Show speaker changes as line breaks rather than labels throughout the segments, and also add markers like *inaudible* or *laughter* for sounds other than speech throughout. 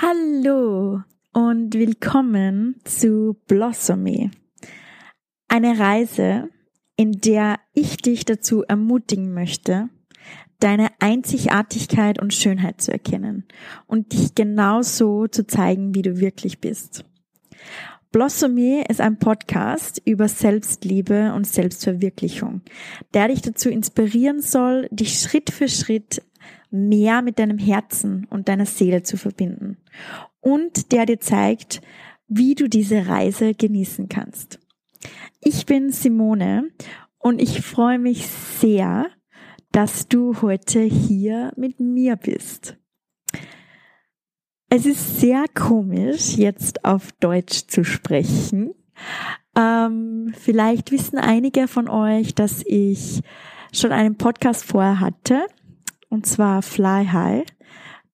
Hallo und willkommen zu Blossomy. Eine Reise, in der ich dich dazu ermutigen möchte, deine Einzigartigkeit und Schönheit zu erkennen und dich genauso zu zeigen, wie du wirklich bist. Blossomy ist ein Podcast über Selbstliebe und Selbstverwirklichung, der dich dazu inspirieren soll, dich Schritt für Schritt mehr mit deinem Herzen und deiner Seele zu verbinden und der dir zeigt, wie du diese Reise genießen kannst. Ich bin Simone und ich freue mich sehr, dass du heute hier mit mir bist. Es ist sehr komisch, jetzt auf Deutsch zu sprechen. Ähm, vielleicht wissen einige von euch, dass ich schon einen Podcast vorher hatte, und zwar Fly High,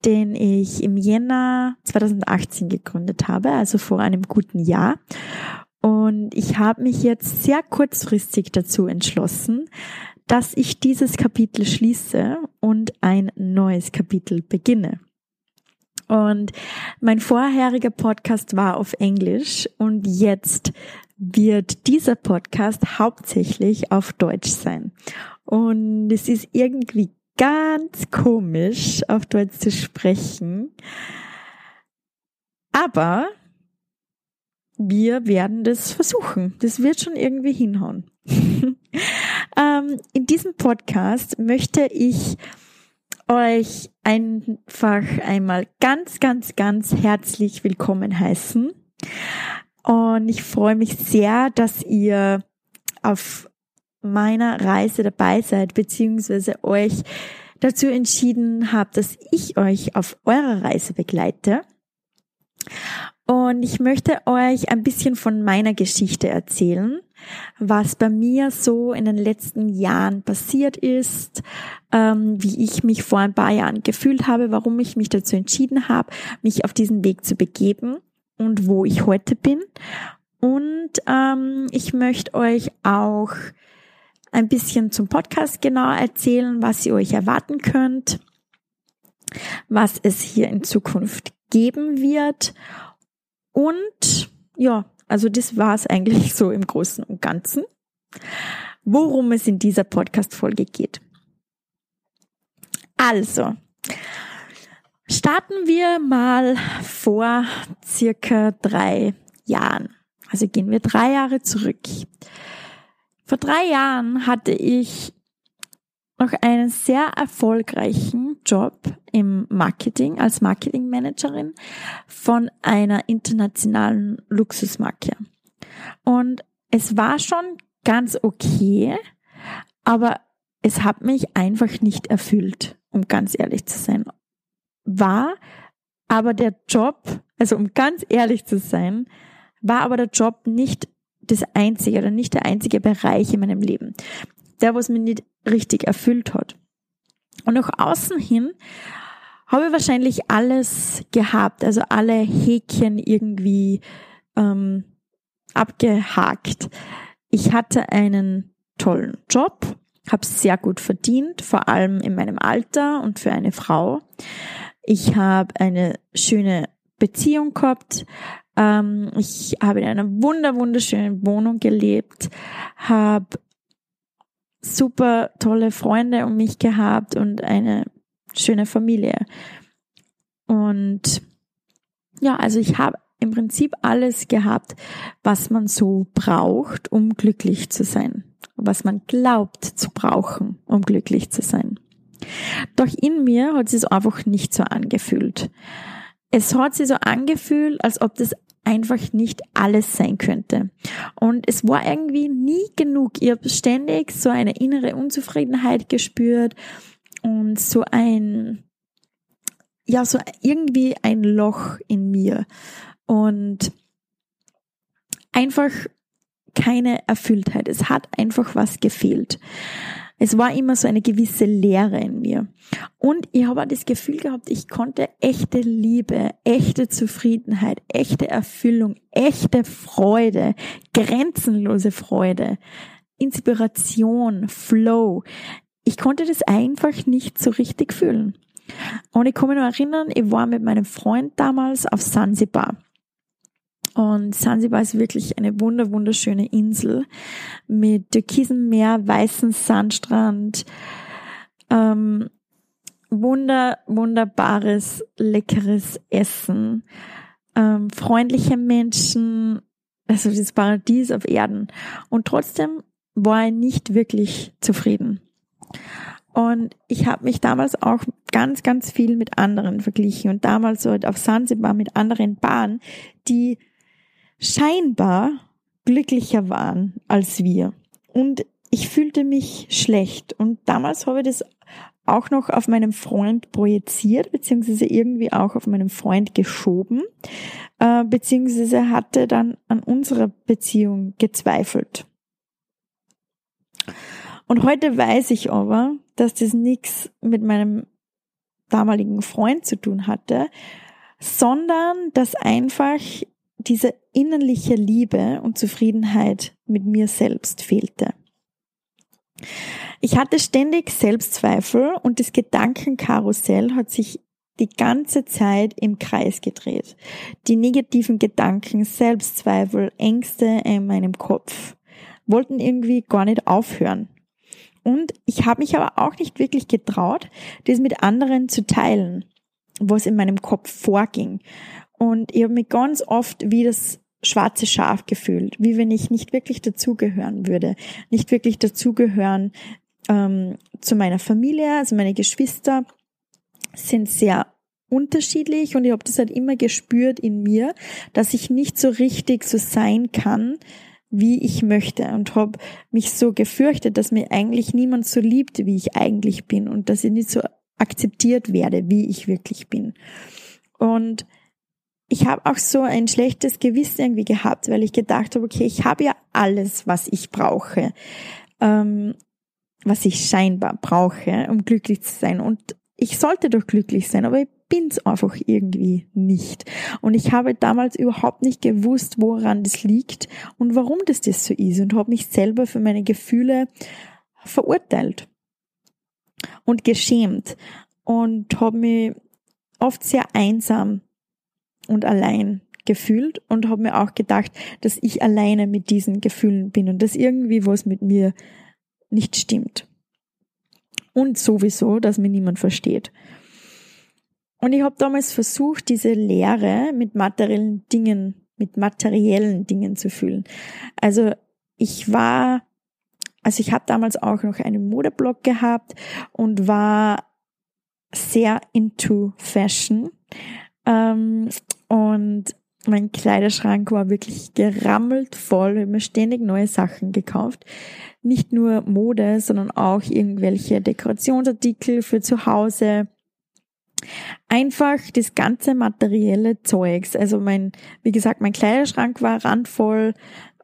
den ich im Jänner 2018 gegründet habe, also vor einem guten Jahr. Und ich habe mich jetzt sehr kurzfristig dazu entschlossen, dass ich dieses Kapitel schließe und ein neues Kapitel beginne. Und mein vorheriger Podcast war auf Englisch und jetzt wird dieser Podcast hauptsächlich auf Deutsch sein. Und es ist irgendwie ganz komisch, auf Deutsch zu sprechen. Aber wir werden das versuchen. Das wird schon irgendwie hinhauen. *laughs* ähm, in diesem Podcast möchte ich euch einfach einmal ganz, ganz, ganz herzlich willkommen heißen. Und ich freue mich sehr, dass ihr auf meiner Reise dabei seid, beziehungsweise euch dazu entschieden habt, dass ich euch auf eurer Reise begleite. Und ich möchte euch ein bisschen von meiner Geschichte erzählen, was bei mir so in den letzten Jahren passiert ist, ähm, wie ich mich vor ein paar Jahren gefühlt habe, warum ich mich dazu entschieden habe, mich auf diesen Weg zu begeben und wo ich heute bin. Und ähm, ich möchte euch auch ein bisschen zum Podcast genau erzählen, was ihr euch erwarten könnt, was es hier in Zukunft geben wird. Und ja, also das war es eigentlich so im Großen und Ganzen, worum es in dieser Podcast-Folge geht. Also, starten wir mal vor circa drei Jahren. Also gehen wir drei Jahre zurück. Vor drei Jahren hatte ich noch einen sehr erfolgreichen Job im Marketing als Marketingmanagerin von einer internationalen Luxusmarke. Und es war schon ganz okay, aber es hat mich einfach nicht erfüllt, um ganz ehrlich zu sein. War aber der Job, also um ganz ehrlich zu sein, war aber der Job nicht das einzige oder nicht der einzige Bereich in meinem Leben, der was mich nicht richtig erfüllt hat. Und nach außen hin habe ich wahrscheinlich alles gehabt, also alle Häkchen irgendwie ähm, abgehakt. Ich hatte einen tollen Job, habe sehr gut verdient, vor allem in meinem Alter und für eine Frau. Ich habe eine schöne Beziehung gehabt, ähm, ich habe in einer wunder wunderschönen Wohnung gelebt, habe super tolle Freunde um mich gehabt und eine schöne Familie. Und ja, also ich habe im Prinzip alles gehabt, was man so braucht, um glücklich zu sein. Was man glaubt zu brauchen, um glücklich zu sein. Doch in mir hat es sich einfach nicht so angefühlt. Es hat sich so angefühlt, als ob das einfach nicht alles sein könnte. Und es war irgendwie nie genug. Ich habe ständig so eine innere Unzufriedenheit gespürt und so ein, ja, so irgendwie ein Loch in mir. Und einfach keine Erfülltheit. Es hat einfach was gefehlt. Es war immer so eine gewisse Leere in mir. Und ich habe das Gefühl gehabt, ich konnte echte Liebe, echte Zufriedenheit, echte Erfüllung, echte Freude, grenzenlose Freude, Inspiration, Flow. Ich konnte das einfach nicht so richtig fühlen. Und ich kann mich noch erinnern, ich war mit meinem Freund damals auf Sansibar. Und Sansibar ist wirklich eine wunder, wunderschöne Insel mit türkisem Meer, weißen Sandstrand, ähm, wunder, wunderbares, leckeres Essen, ähm, freundliche Menschen, also das Paradies auf Erden. Und trotzdem war ich nicht wirklich zufrieden. Und ich habe mich damals auch ganz, ganz viel mit anderen verglichen und damals so auf Sansibar mit anderen Bahnen, die scheinbar glücklicher waren als wir. Und ich fühlte mich schlecht. Und damals habe ich das auch noch auf meinem Freund projiziert, beziehungsweise irgendwie auch auf meinen Freund geschoben, äh, beziehungsweise hatte dann an unserer Beziehung gezweifelt. Und heute weiß ich aber, dass das nichts mit meinem damaligen Freund zu tun hatte, sondern dass einfach diese innerliche Liebe und Zufriedenheit mit mir selbst fehlte. Ich hatte ständig Selbstzweifel und das Gedankenkarussell hat sich die ganze Zeit im Kreis gedreht. Die negativen Gedanken, Selbstzweifel, Ängste in meinem Kopf wollten irgendwie gar nicht aufhören. Und ich habe mich aber auch nicht wirklich getraut, das mit anderen zu teilen, was in meinem Kopf vorging. Und ich habe mich ganz oft wie das schwarze Schaf gefühlt, wie wenn ich nicht wirklich dazugehören würde, nicht wirklich dazugehören ähm, zu meiner Familie, also meine Geschwister sind sehr unterschiedlich und ich habe das halt immer gespürt in mir, dass ich nicht so richtig so sein kann, wie ich möchte und habe mich so gefürchtet, dass mir eigentlich niemand so liebt, wie ich eigentlich bin und dass ich nicht so akzeptiert werde, wie ich wirklich bin. Und ich habe auch so ein schlechtes Gewissen irgendwie gehabt, weil ich gedacht habe, okay, ich habe ja alles, was ich brauche, ähm, was ich scheinbar brauche, um glücklich zu sein. Und ich sollte doch glücklich sein, aber ich bin's einfach irgendwie nicht. Und ich habe damals überhaupt nicht gewusst, woran das liegt und warum das das so ist und habe mich selber für meine Gefühle verurteilt und geschämt und habe mich oft sehr einsam und allein gefühlt und habe mir auch gedacht, dass ich alleine mit diesen Gefühlen bin und dass irgendwie was mit mir nicht stimmt. Und sowieso, dass mir niemand versteht. Und ich habe damals versucht, diese Leere mit materiellen Dingen, mit materiellen Dingen zu fühlen. Also ich war, also ich habe damals auch noch einen Modeblog gehabt und war sehr into Fashion. Ähm, und mein Kleiderschrank war wirklich gerammelt voll. Ich habe mir ständig neue Sachen gekauft. Nicht nur Mode, sondern auch irgendwelche Dekorationsartikel für zu Hause. Einfach das ganze materielle Zeugs. Also mein, wie gesagt, mein Kleiderschrank war randvoll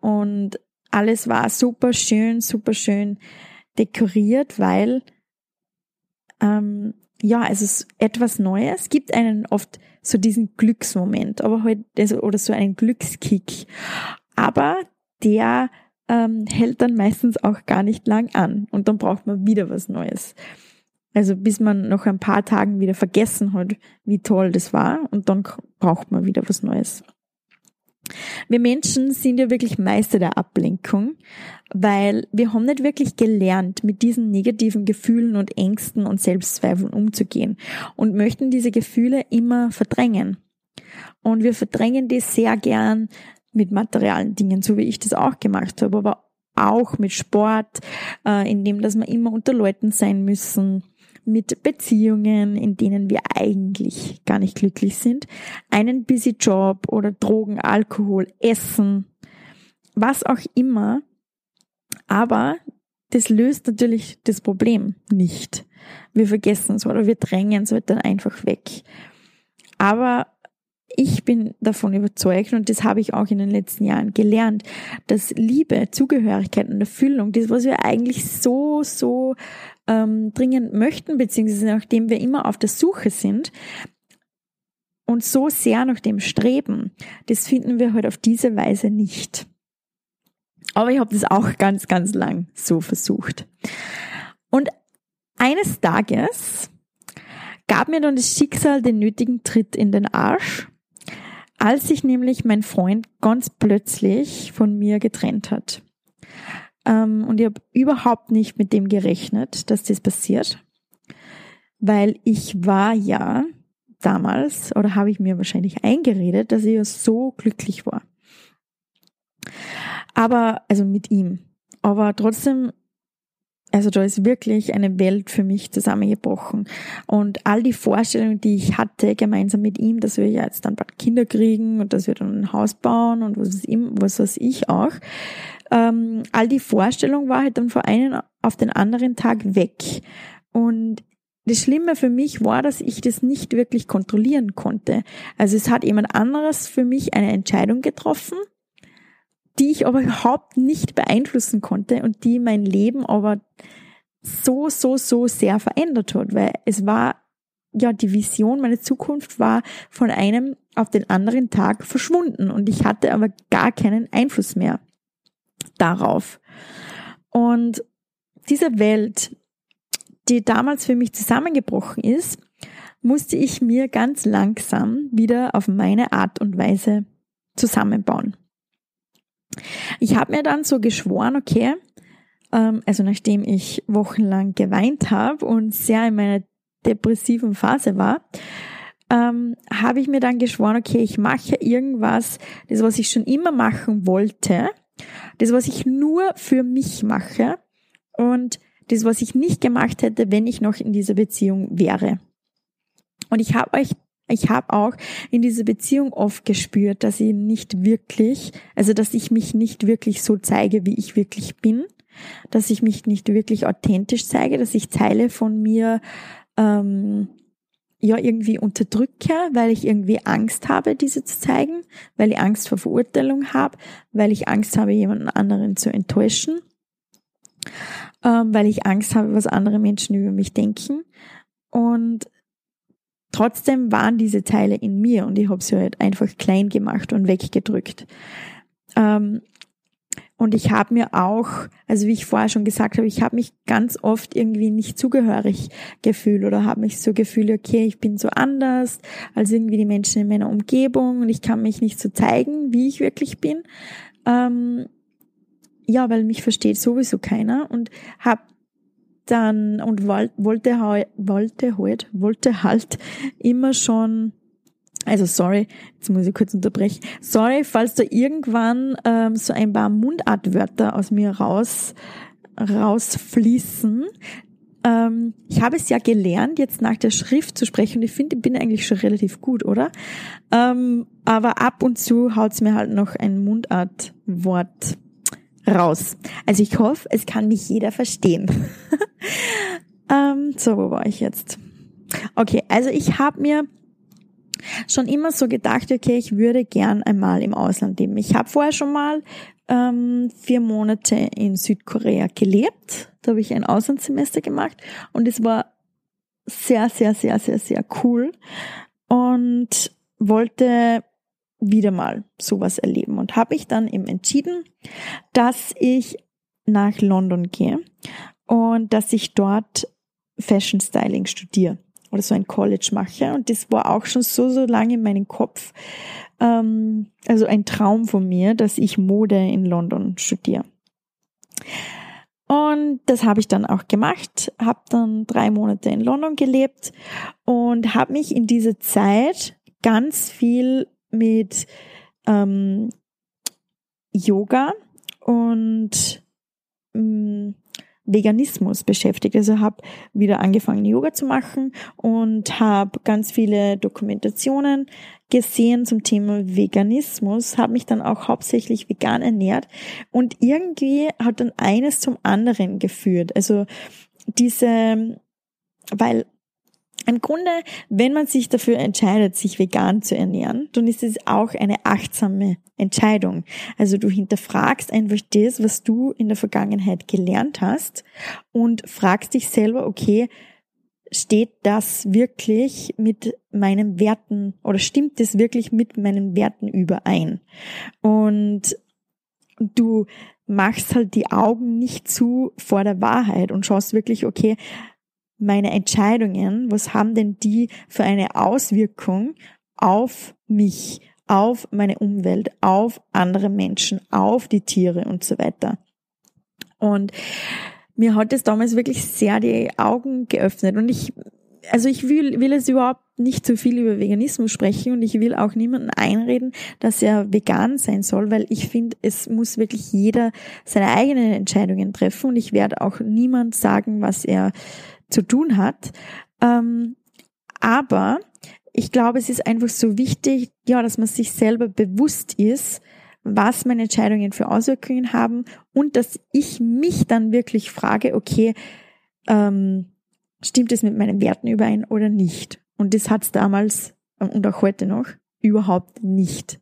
und alles war super schön, super schön dekoriert, weil ähm, ja, es ist etwas Neues gibt einen oft so diesen Glücksmoment, aber halt, also, oder so einen Glückskick. Aber der ähm, hält dann meistens auch gar nicht lang an und dann braucht man wieder was Neues. Also bis man noch ein paar Tagen wieder vergessen hat, wie toll das war und dann braucht man wieder was Neues. Wir Menschen sind ja wirklich Meister der Ablenkung, weil wir haben nicht wirklich gelernt, mit diesen negativen Gefühlen und Ängsten und Selbstzweifeln umzugehen und möchten diese Gefühle immer verdrängen. Und wir verdrängen die sehr gern mit materialen Dingen, so wie ich das auch gemacht habe, aber auch mit Sport, äh, in dem, dass wir immer unter Leuten sein müssen, mit Beziehungen, in denen wir eigentlich gar nicht glücklich sind, einen busy Job oder Drogen, Alkohol, Essen, was auch immer. Aber das löst natürlich das Problem nicht. Wir vergessen es oder wir drängen es halt dann einfach weg. Aber ich bin davon überzeugt und das habe ich auch in den letzten Jahren gelernt, dass Liebe, Zugehörigkeit und Erfüllung, das, was wir eigentlich so, so ähm, dringend möchten, beziehungsweise nachdem wir immer auf der Suche sind und so sehr nach dem streben, das finden wir halt auf diese Weise nicht. Aber ich habe das auch ganz, ganz lang so versucht. Und eines Tages gab mir dann das Schicksal den nötigen Tritt in den Arsch, als sich nämlich mein Freund ganz plötzlich von mir getrennt hat. Ähm, und ich habe überhaupt nicht mit dem gerechnet, dass das passiert, weil ich war ja damals, oder habe ich mir wahrscheinlich eingeredet, dass ich ja so glücklich war. Aber, also mit ihm. Aber trotzdem also da ist wirklich eine Welt für mich zusammengebrochen. Und all die Vorstellungen, die ich hatte, gemeinsam mit ihm, dass wir ja jetzt dann bald Kinder kriegen und dass wir dann ein Haus bauen und was ich, was weiß ich auch, ähm, all die Vorstellung war halt dann von einem auf den anderen Tag weg. Und das Schlimme für mich war, dass ich das nicht wirklich kontrollieren konnte. Also es hat jemand anderes für mich eine Entscheidung getroffen die ich aber überhaupt nicht beeinflussen konnte und die mein Leben aber so, so, so sehr verändert hat, weil es war, ja, die Vision, meine Zukunft war von einem auf den anderen Tag verschwunden und ich hatte aber gar keinen Einfluss mehr darauf. Und diese Welt, die damals für mich zusammengebrochen ist, musste ich mir ganz langsam wieder auf meine Art und Weise zusammenbauen. Ich habe mir dann so geschworen, okay, ähm, also nachdem ich wochenlang geweint habe und sehr in meiner depressiven Phase war, ähm, habe ich mir dann geschworen, okay, ich mache irgendwas, das, was ich schon immer machen wollte, das, was ich nur für mich mache und das, was ich nicht gemacht hätte, wenn ich noch in dieser Beziehung wäre. Und ich habe euch ich habe auch in dieser Beziehung oft gespürt, dass ich nicht wirklich, also dass ich mich nicht wirklich so zeige, wie ich wirklich bin, dass ich mich nicht wirklich authentisch zeige, dass ich Teile von mir ähm, ja irgendwie unterdrücke, weil ich irgendwie Angst habe, diese zu zeigen, weil ich Angst vor Verurteilung habe, weil ich Angst habe, jemanden anderen zu enttäuschen, ähm, weil ich Angst habe, was andere Menschen über mich denken. Und Trotzdem waren diese Teile in mir und ich habe sie halt einfach klein gemacht und weggedrückt. Ähm, und ich habe mir auch, also wie ich vorher schon gesagt habe, ich habe mich ganz oft irgendwie nicht zugehörig gefühlt oder habe mich so gefühlt, okay, ich bin so anders als irgendwie die Menschen in meiner Umgebung und ich kann mich nicht so zeigen, wie ich wirklich bin. Ähm, ja, weil mich versteht sowieso keiner und habe dann und wollte, wollte halt, wollte halt immer schon also sorry, jetzt muss ich kurz unterbrechen. Sorry, falls da irgendwann ähm, so ein paar Mundartwörter aus mir raus rausfließen. Ähm, ich habe es ja gelernt, jetzt nach der Schrift zu sprechen und ich finde, ich bin eigentlich schon relativ gut, oder? Ähm, aber ab und zu haut's mir halt noch ein Mundartwort raus. Also ich hoffe, es kann mich jeder verstehen. *laughs* ähm, so, wo war ich jetzt? Okay, also ich habe mir schon immer so gedacht, okay, ich würde gern einmal im Ausland leben. Ich habe vorher schon mal ähm, vier Monate in Südkorea gelebt. Da habe ich ein Auslandssemester gemacht und es war sehr, sehr, sehr, sehr, sehr cool und wollte wieder mal sowas erleben und habe ich dann eben entschieden, dass ich nach London gehe und dass ich dort Fashion Styling studiere oder so ein College mache. Und das war auch schon so, so lange in meinem Kopf. Ähm, also ein Traum von mir, dass ich Mode in London studiere. Und das habe ich dann auch gemacht, habe dann drei Monate in London gelebt und habe mich in dieser Zeit ganz viel mit ähm, Yoga und ähm, Veganismus beschäftigt. Also habe wieder angefangen, Yoga zu machen und habe ganz viele Dokumentationen gesehen zum Thema Veganismus, habe mich dann auch hauptsächlich vegan ernährt und irgendwie hat dann eines zum anderen geführt. Also diese, weil im Grunde, wenn man sich dafür entscheidet, sich vegan zu ernähren, dann ist es auch eine achtsame Entscheidung. Also du hinterfragst einfach das, was du in der Vergangenheit gelernt hast und fragst dich selber, okay, steht das wirklich mit meinen Werten oder stimmt das wirklich mit meinen Werten überein? Und du machst halt die Augen nicht zu vor der Wahrheit und schaust wirklich, okay, meine Entscheidungen, was haben denn die für eine Auswirkung auf mich, auf meine Umwelt, auf andere Menschen, auf die Tiere und so weiter. Und mir hat es damals wirklich sehr die Augen geöffnet und ich also ich will, will es überhaupt nicht zu viel über Veganismus sprechen und ich will auch niemanden einreden, dass er vegan sein soll, weil ich finde, es muss wirklich jeder seine eigenen Entscheidungen treffen und ich werde auch niemand sagen, was er zu tun hat. Ähm, aber ich glaube, es ist einfach so wichtig, ja, dass man sich selber bewusst ist, was meine Entscheidungen für Auswirkungen haben und dass ich mich dann wirklich frage, okay, ähm, stimmt es mit meinen Werten überein oder nicht? Und das hat es damals ähm, und auch heute noch überhaupt nicht.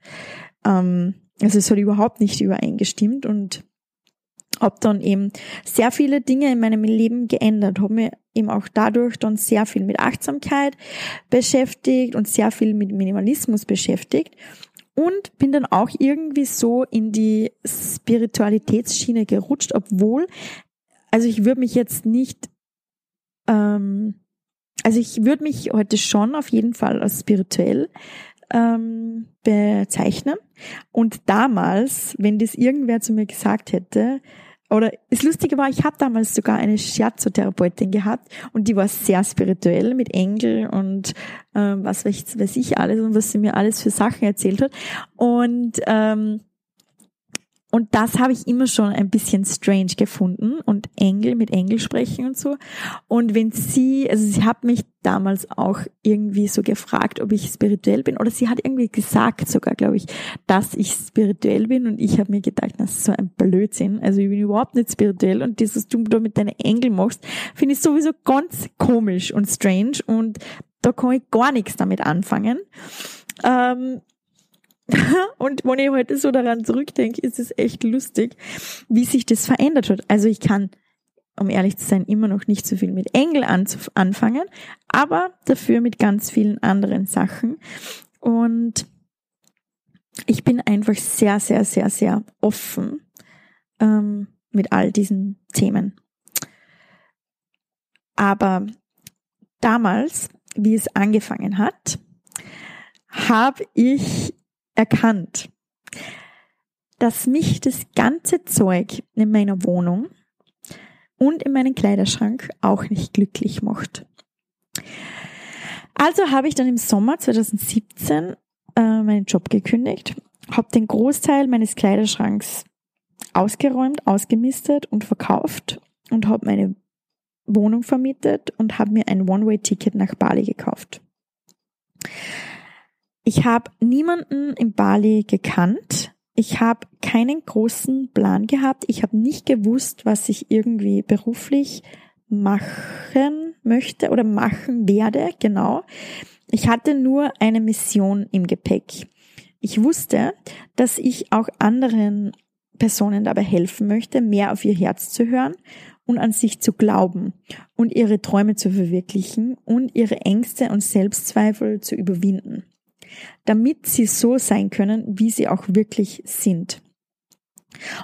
Ähm, also es hat überhaupt nicht übereingestimmt und habe dann eben sehr viele Dinge in meinem Leben geändert, habe mir eben auch dadurch dann sehr viel mit Achtsamkeit beschäftigt und sehr viel mit Minimalismus beschäftigt und bin dann auch irgendwie so in die Spiritualitätsschiene gerutscht, obwohl, also ich würde mich jetzt nicht ähm, also ich würde mich heute schon auf jeden Fall als spirituell ähm, bezeichnen. Und damals, wenn das irgendwer zu mir gesagt hätte, oder das Lustige war, ich habe damals sogar eine Shiatsu-Therapeutin gehabt und die war sehr spirituell mit Engel und ähm, was weiß, weiß ich alles und was sie mir alles für Sachen erzählt hat. Und ähm, und das habe ich immer schon ein bisschen strange gefunden und Engel mit Engel sprechen und so. Und wenn sie, also sie hat mich damals auch irgendwie so gefragt, ob ich spirituell bin oder sie hat irgendwie gesagt sogar, glaube ich, dass ich spirituell bin und ich habe mir gedacht, das ist so ein Blödsinn. Also ich bin überhaupt nicht spirituell und das, was du da mit deinen Engel machst, finde ich sowieso ganz komisch und strange und da kann ich gar nichts damit anfangen. Ähm, *laughs* und wenn ich heute so daran zurückdenke, ist es echt lustig, wie sich das verändert hat. Also ich kann, um ehrlich zu sein, immer noch nicht so viel mit Engel anfangen, aber dafür mit ganz vielen anderen Sachen. Und ich bin einfach sehr, sehr, sehr, sehr offen ähm, mit all diesen Themen. Aber damals, wie es angefangen hat, habe ich erkannt, dass mich das ganze Zeug in meiner Wohnung und in meinem Kleiderschrank auch nicht glücklich macht. Also habe ich dann im Sommer 2017 äh, meinen Job gekündigt, habe den Großteil meines Kleiderschranks ausgeräumt, ausgemistet und verkauft und habe meine Wohnung vermietet und habe mir ein One-Way-Ticket nach Bali gekauft. Ich habe niemanden in Bali gekannt. Ich habe keinen großen Plan gehabt. Ich habe nicht gewusst, was ich irgendwie beruflich machen möchte oder machen werde, genau. Ich hatte nur eine Mission im Gepäck. Ich wusste, dass ich auch anderen Personen dabei helfen möchte, mehr auf ihr Herz zu hören und an sich zu glauben und ihre Träume zu verwirklichen und ihre Ängste und Selbstzweifel zu überwinden damit sie so sein können, wie sie auch wirklich sind.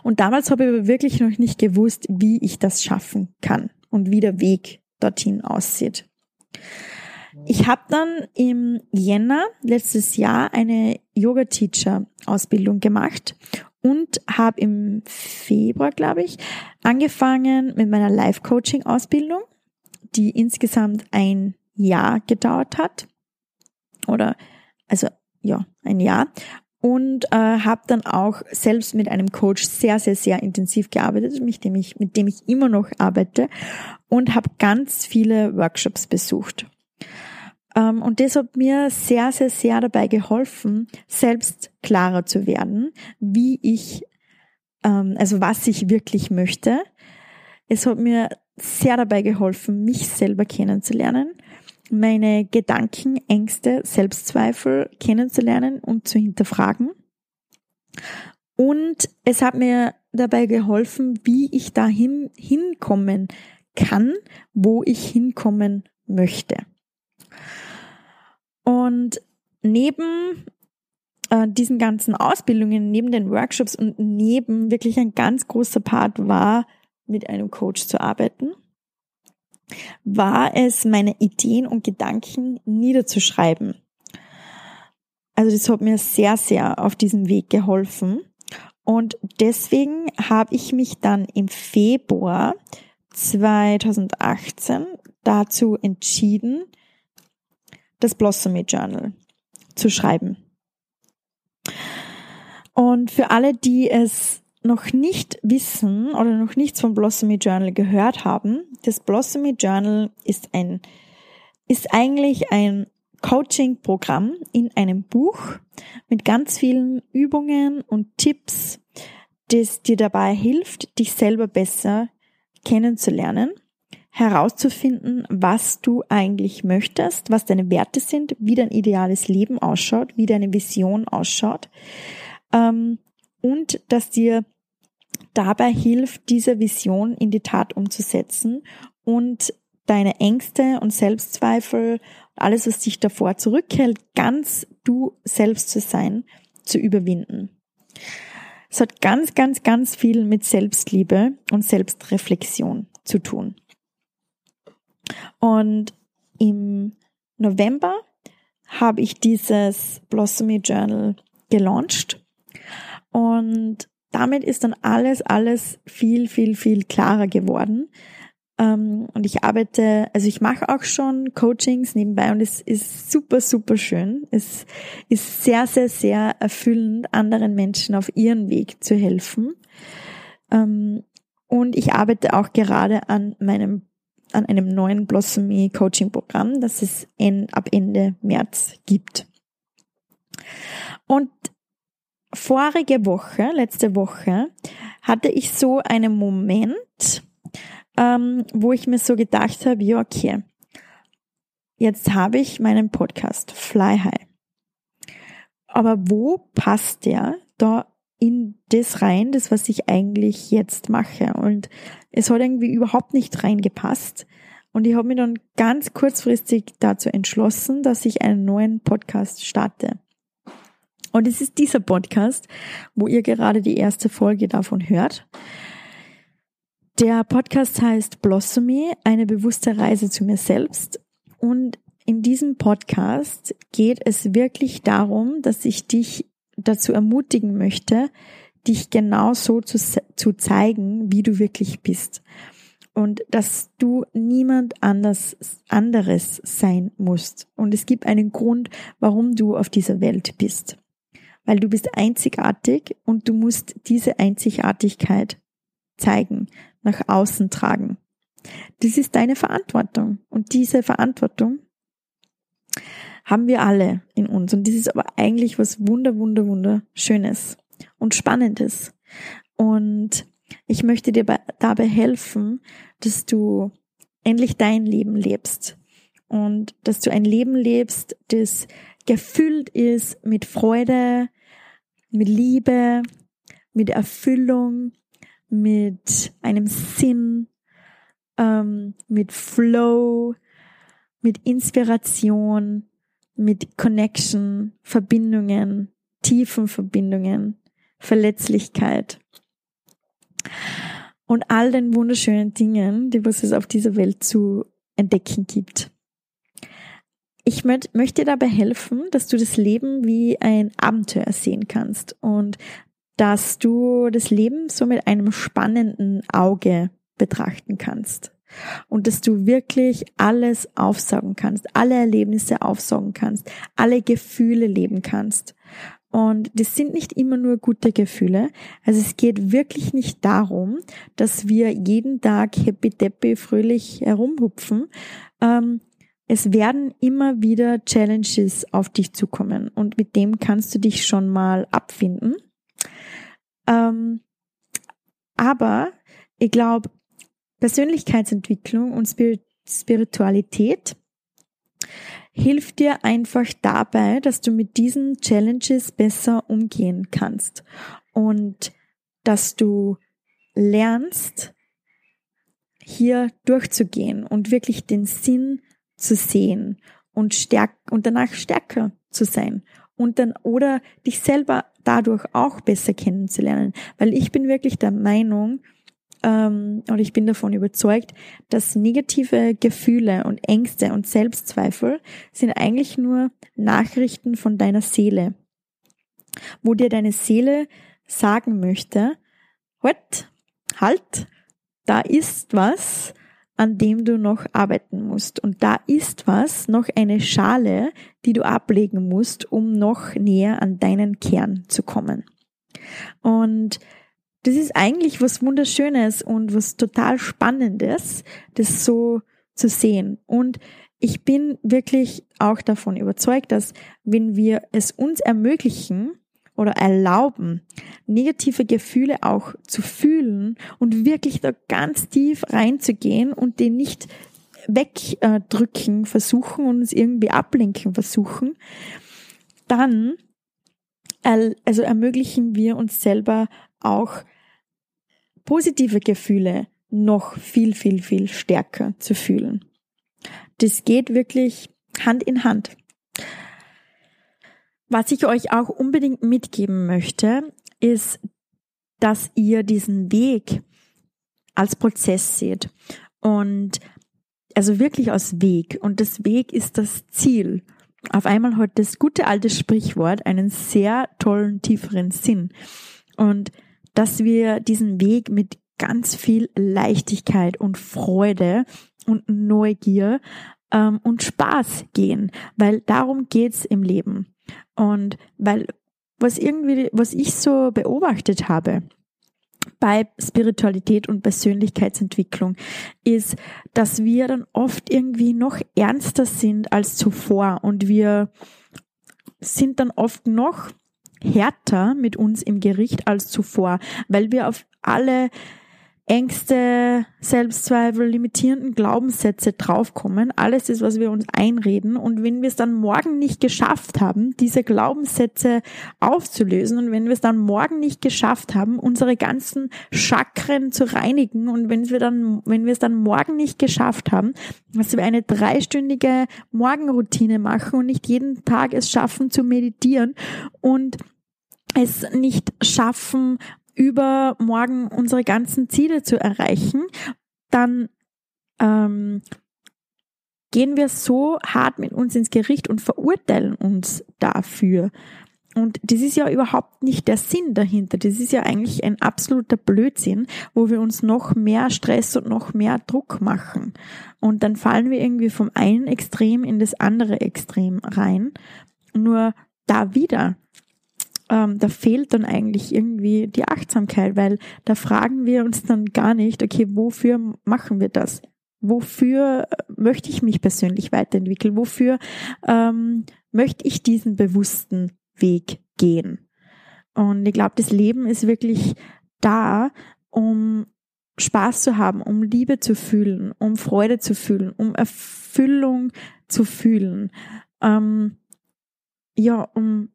Und damals habe ich aber wirklich noch nicht gewusst, wie ich das schaffen kann und wie der Weg dorthin aussieht. Ich habe dann im Jänner letztes Jahr eine Yoga-Teacher-Ausbildung gemacht und habe im Februar, glaube ich, angefangen mit meiner Life-Coaching-Ausbildung, die insgesamt ein Jahr gedauert hat. Oder also ja, ein Jahr. Und äh, habe dann auch selbst mit einem Coach sehr, sehr, sehr intensiv gearbeitet, mit dem ich, mit dem ich immer noch arbeite und habe ganz viele Workshops besucht. Ähm, und das hat mir sehr, sehr, sehr dabei geholfen, selbst klarer zu werden, wie ich, ähm, also was ich wirklich möchte. Es hat mir sehr dabei geholfen, mich selber kennenzulernen meine Gedanken, Ängste, Selbstzweifel kennenzulernen und zu hinterfragen. Und es hat mir dabei geholfen, wie ich dahin hinkommen kann, wo ich hinkommen möchte. Und neben äh, diesen ganzen Ausbildungen, neben den Workshops und neben wirklich ein ganz großer Part war, mit einem Coach zu arbeiten war es, meine Ideen und Gedanken niederzuschreiben. Also das hat mir sehr, sehr auf diesem Weg geholfen. Und deswegen habe ich mich dann im Februar 2018 dazu entschieden, das Blossomy Journal zu schreiben. Und für alle, die es noch nicht wissen oder noch nichts vom Blossomy Journal gehört haben, das Blossomy Journal ist ein, ist eigentlich ein Coaching-Programm in einem Buch mit ganz vielen Übungen und Tipps, das dir dabei hilft, dich selber besser kennenzulernen, herauszufinden, was du eigentlich möchtest, was deine Werte sind, wie dein ideales Leben ausschaut, wie deine Vision ausschaut ähm, und dass dir dabei hilft, diese Vision in die Tat umzusetzen und deine Ängste und Selbstzweifel, alles, was dich davor zurückhält, ganz du selbst zu sein, zu überwinden. Es hat ganz, ganz, ganz viel mit Selbstliebe und Selbstreflexion zu tun. Und im November habe ich dieses Blossomy Journal gelauncht und damit ist dann alles, alles viel, viel, viel klarer geworden. Ähm, und ich arbeite, also ich mache auch schon Coachings nebenbei und es ist super, super schön. Es ist sehr, sehr, sehr erfüllend, anderen Menschen auf ihren Weg zu helfen. Ähm, und ich arbeite auch gerade an meinem an einem neuen Blossomy Coaching Programm, das es ab Ende März gibt. Und vorige Woche, letzte Woche, hatte ich so einen Moment, ähm, wo ich mir so gedacht habe, ja, okay, jetzt habe ich meinen Podcast Fly High. Aber wo passt der da in das rein, das, was ich eigentlich jetzt mache? Und es hat irgendwie überhaupt nicht reingepasst. Und ich habe mich dann ganz kurzfristig dazu entschlossen, dass ich einen neuen Podcast starte. Und es ist dieser Podcast, wo ihr gerade die erste Folge davon hört. Der Podcast heißt Blossomy, eine bewusste Reise zu mir selbst. Und in diesem Podcast geht es wirklich darum, dass ich dich dazu ermutigen möchte, dich genau so zu, zu zeigen, wie du wirklich bist. Und dass du niemand anders, anderes sein musst. Und es gibt einen Grund, warum du auf dieser Welt bist weil du bist einzigartig und du musst diese Einzigartigkeit zeigen, nach außen tragen. Das ist deine Verantwortung und diese Verantwortung haben wir alle in uns und das ist aber eigentlich was wunder, wunder, wunderschönes und spannendes. Und ich möchte dir dabei helfen, dass du endlich dein Leben lebst und dass du ein Leben lebst, das gefüllt ist mit Freude, mit Liebe, mit Erfüllung, mit einem Sinn, ähm, mit Flow, mit Inspiration, mit Connection, Verbindungen, tiefen Verbindungen, Verletzlichkeit und all den wunderschönen Dingen, die was es auf dieser Welt zu entdecken gibt. Ich möchte dabei helfen, dass du das Leben wie ein Abenteuer sehen kannst und dass du das Leben so mit einem spannenden Auge betrachten kannst und dass du wirklich alles aufsaugen kannst, alle Erlebnisse aufsaugen kannst, alle Gefühle leben kannst. Und das sind nicht immer nur gute Gefühle. Also es geht wirklich nicht darum, dass wir jeden Tag happy deppy fröhlich herumhupfen, ähm, es werden immer wieder Challenges auf dich zukommen und mit dem kannst du dich schon mal abfinden. Ähm, aber ich glaube, Persönlichkeitsentwicklung und Spiritualität hilft dir einfach dabei, dass du mit diesen Challenges besser umgehen kannst und dass du lernst, hier durchzugehen und wirklich den Sinn zu sehen und stärk und danach stärker zu sein und dann oder dich selber dadurch auch besser kennenzulernen, weil ich bin wirklich der Meinung, ähm, oder ich bin davon überzeugt, dass negative Gefühle und Ängste und Selbstzweifel sind eigentlich nur Nachrichten von deiner Seele, wo dir deine Seele sagen möchte, what, halt, da ist was, an dem du noch arbeiten musst. Und da ist was, noch eine Schale, die du ablegen musst, um noch näher an deinen Kern zu kommen. Und das ist eigentlich was Wunderschönes und was total Spannendes, das so zu sehen. Und ich bin wirklich auch davon überzeugt, dass wenn wir es uns ermöglichen, oder erlauben, negative Gefühle auch zu fühlen und wirklich da ganz tief reinzugehen und den nicht wegdrücken versuchen und uns irgendwie ablenken versuchen, dann also ermöglichen wir uns selber auch positive Gefühle noch viel, viel, viel stärker zu fühlen. Das geht wirklich Hand in Hand. Was ich euch auch unbedingt mitgeben möchte, ist, dass ihr diesen Weg als Prozess seht und also wirklich als Weg und das Weg ist das Ziel. Auf einmal hat das gute alte Sprichwort einen sehr tollen, tieferen Sinn und dass wir diesen Weg mit ganz viel Leichtigkeit und Freude und Neugier ähm, und Spaß gehen, weil darum geht's im Leben. Und weil, was irgendwie, was ich so beobachtet habe, bei Spiritualität und Persönlichkeitsentwicklung ist, dass wir dann oft irgendwie noch ernster sind als zuvor. Und wir sind dann oft noch härter mit uns im Gericht als zuvor, weil wir auf alle Ängste, Selbstzweifel, limitierenden Glaubenssätze draufkommen. Alles ist, was wir uns einreden. Und wenn wir es dann morgen nicht geschafft haben, diese Glaubenssätze aufzulösen und wenn wir es dann morgen nicht geschafft haben, unsere ganzen Chakren zu reinigen und wenn wir dann, wenn wir es dann morgen nicht geschafft haben, dass wir eine dreistündige Morgenroutine machen und nicht jeden Tag es schaffen zu meditieren und es nicht schaffen, übermorgen unsere ganzen Ziele zu erreichen, dann ähm, gehen wir so hart mit uns ins Gericht und verurteilen uns dafür. Und das ist ja überhaupt nicht der Sinn dahinter. Das ist ja eigentlich ein absoluter Blödsinn, wo wir uns noch mehr Stress und noch mehr Druck machen. Und dann fallen wir irgendwie vom einen Extrem in das andere Extrem rein. Nur da wieder ähm, da fehlt dann eigentlich irgendwie die Achtsamkeit, weil da fragen wir uns dann gar nicht, okay, wofür machen wir das? Wofür äh, möchte ich mich persönlich weiterentwickeln? Wofür ähm, möchte ich diesen bewussten Weg gehen? Und ich glaube, das Leben ist wirklich da, um Spaß zu haben, um Liebe zu fühlen, um Freude zu fühlen, um Erfüllung zu fühlen. Ähm, ja, um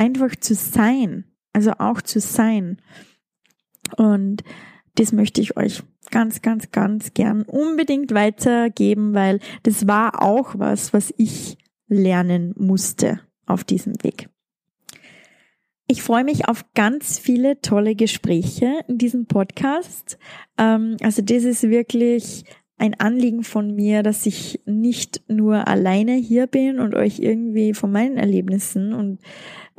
einfach zu sein, also auch zu sein. Und das möchte ich euch ganz, ganz, ganz gern unbedingt weitergeben, weil das war auch was, was ich lernen musste auf diesem Weg. Ich freue mich auf ganz viele tolle Gespräche in diesem Podcast. Ähm, also das ist wirklich ein Anliegen von mir, dass ich nicht nur alleine hier bin und euch irgendwie von meinen Erlebnissen und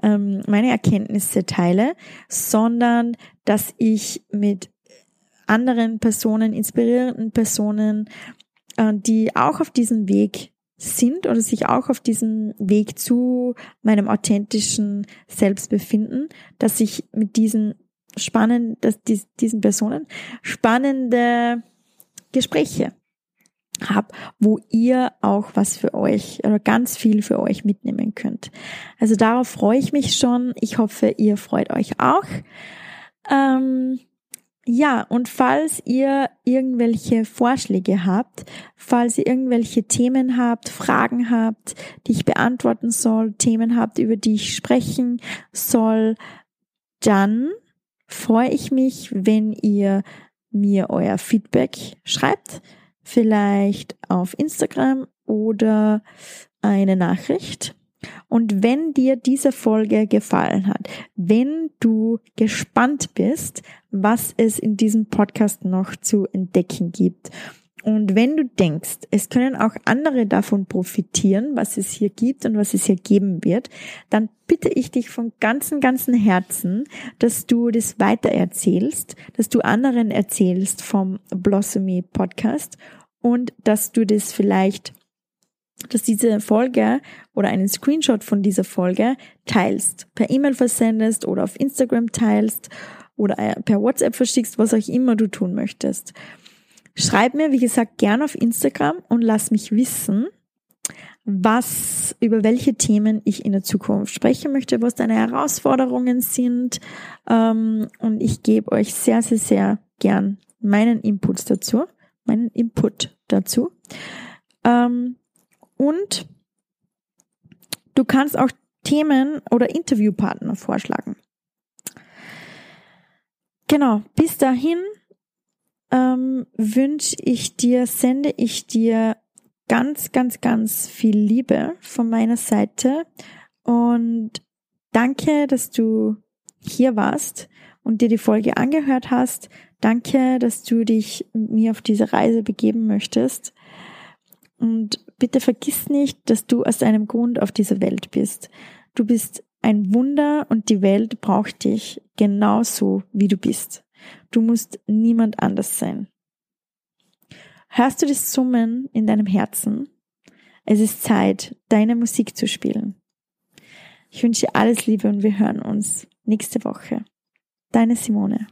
ähm, meine Erkenntnisse teile, sondern dass ich mit anderen Personen, inspirierenden Personen, äh, die auch auf diesem Weg sind oder sich auch auf diesem Weg zu meinem authentischen Selbst befinden, dass ich mit diesen spannenden, dass diesen Personen spannende Gespräche habe, wo ihr auch was für euch oder ganz viel für euch mitnehmen könnt. Also darauf freue ich mich schon. Ich hoffe, ihr freut euch auch. Ähm, ja, und falls ihr irgendwelche Vorschläge habt, falls ihr irgendwelche Themen habt, Fragen habt, die ich beantworten soll, Themen habt, über die ich sprechen soll, dann freue ich mich, wenn ihr mir euer Feedback schreibt. Vielleicht auf Instagram oder eine Nachricht. Und wenn dir diese Folge gefallen hat, wenn du gespannt bist, was es in diesem Podcast noch zu entdecken gibt, und wenn du denkst, es können auch andere davon profitieren, was es hier gibt und was es hier geben wird, dann bitte ich dich von ganzem, ganzem Herzen, dass du das weitererzählst, dass du anderen erzählst vom Blossomy Podcast und dass du das vielleicht dass diese Folge oder einen Screenshot von dieser Folge teilst, per E-Mail versendest oder auf Instagram teilst oder per WhatsApp verschickst, was auch immer du tun möchtest. Schreib mir, wie gesagt, gern auf Instagram und lass mich wissen, was, über welche Themen ich in der Zukunft sprechen möchte, was deine Herausforderungen sind. Ähm, und ich gebe euch sehr, sehr, sehr gern meinen Input dazu, meinen Input dazu. Ähm, und du kannst auch Themen oder Interviewpartner vorschlagen. Genau, bis dahin ähm, wünsche ich dir, sende ich dir ganz, ganz, ganz viel Liebe von meiner Seite und danke, dass du hier warst und dir die Folge angehört hast. Danke, dass du dich mit mir auf diese Reise begeben möchtest. Und bitte vergiss nicht, dass du aus einem Grund auf dieser Welt bist. Du bist ein Wunder und die Welt braucht dich genauso, wie du bist. Du musst niemand anders sein. Hörst du das Summen in deinem Herzen? Es ist Zeit, deine Musik zu spielen. Ich wünsche dir alles Liebe und wir hören uns nächste Woche. Deine Simone.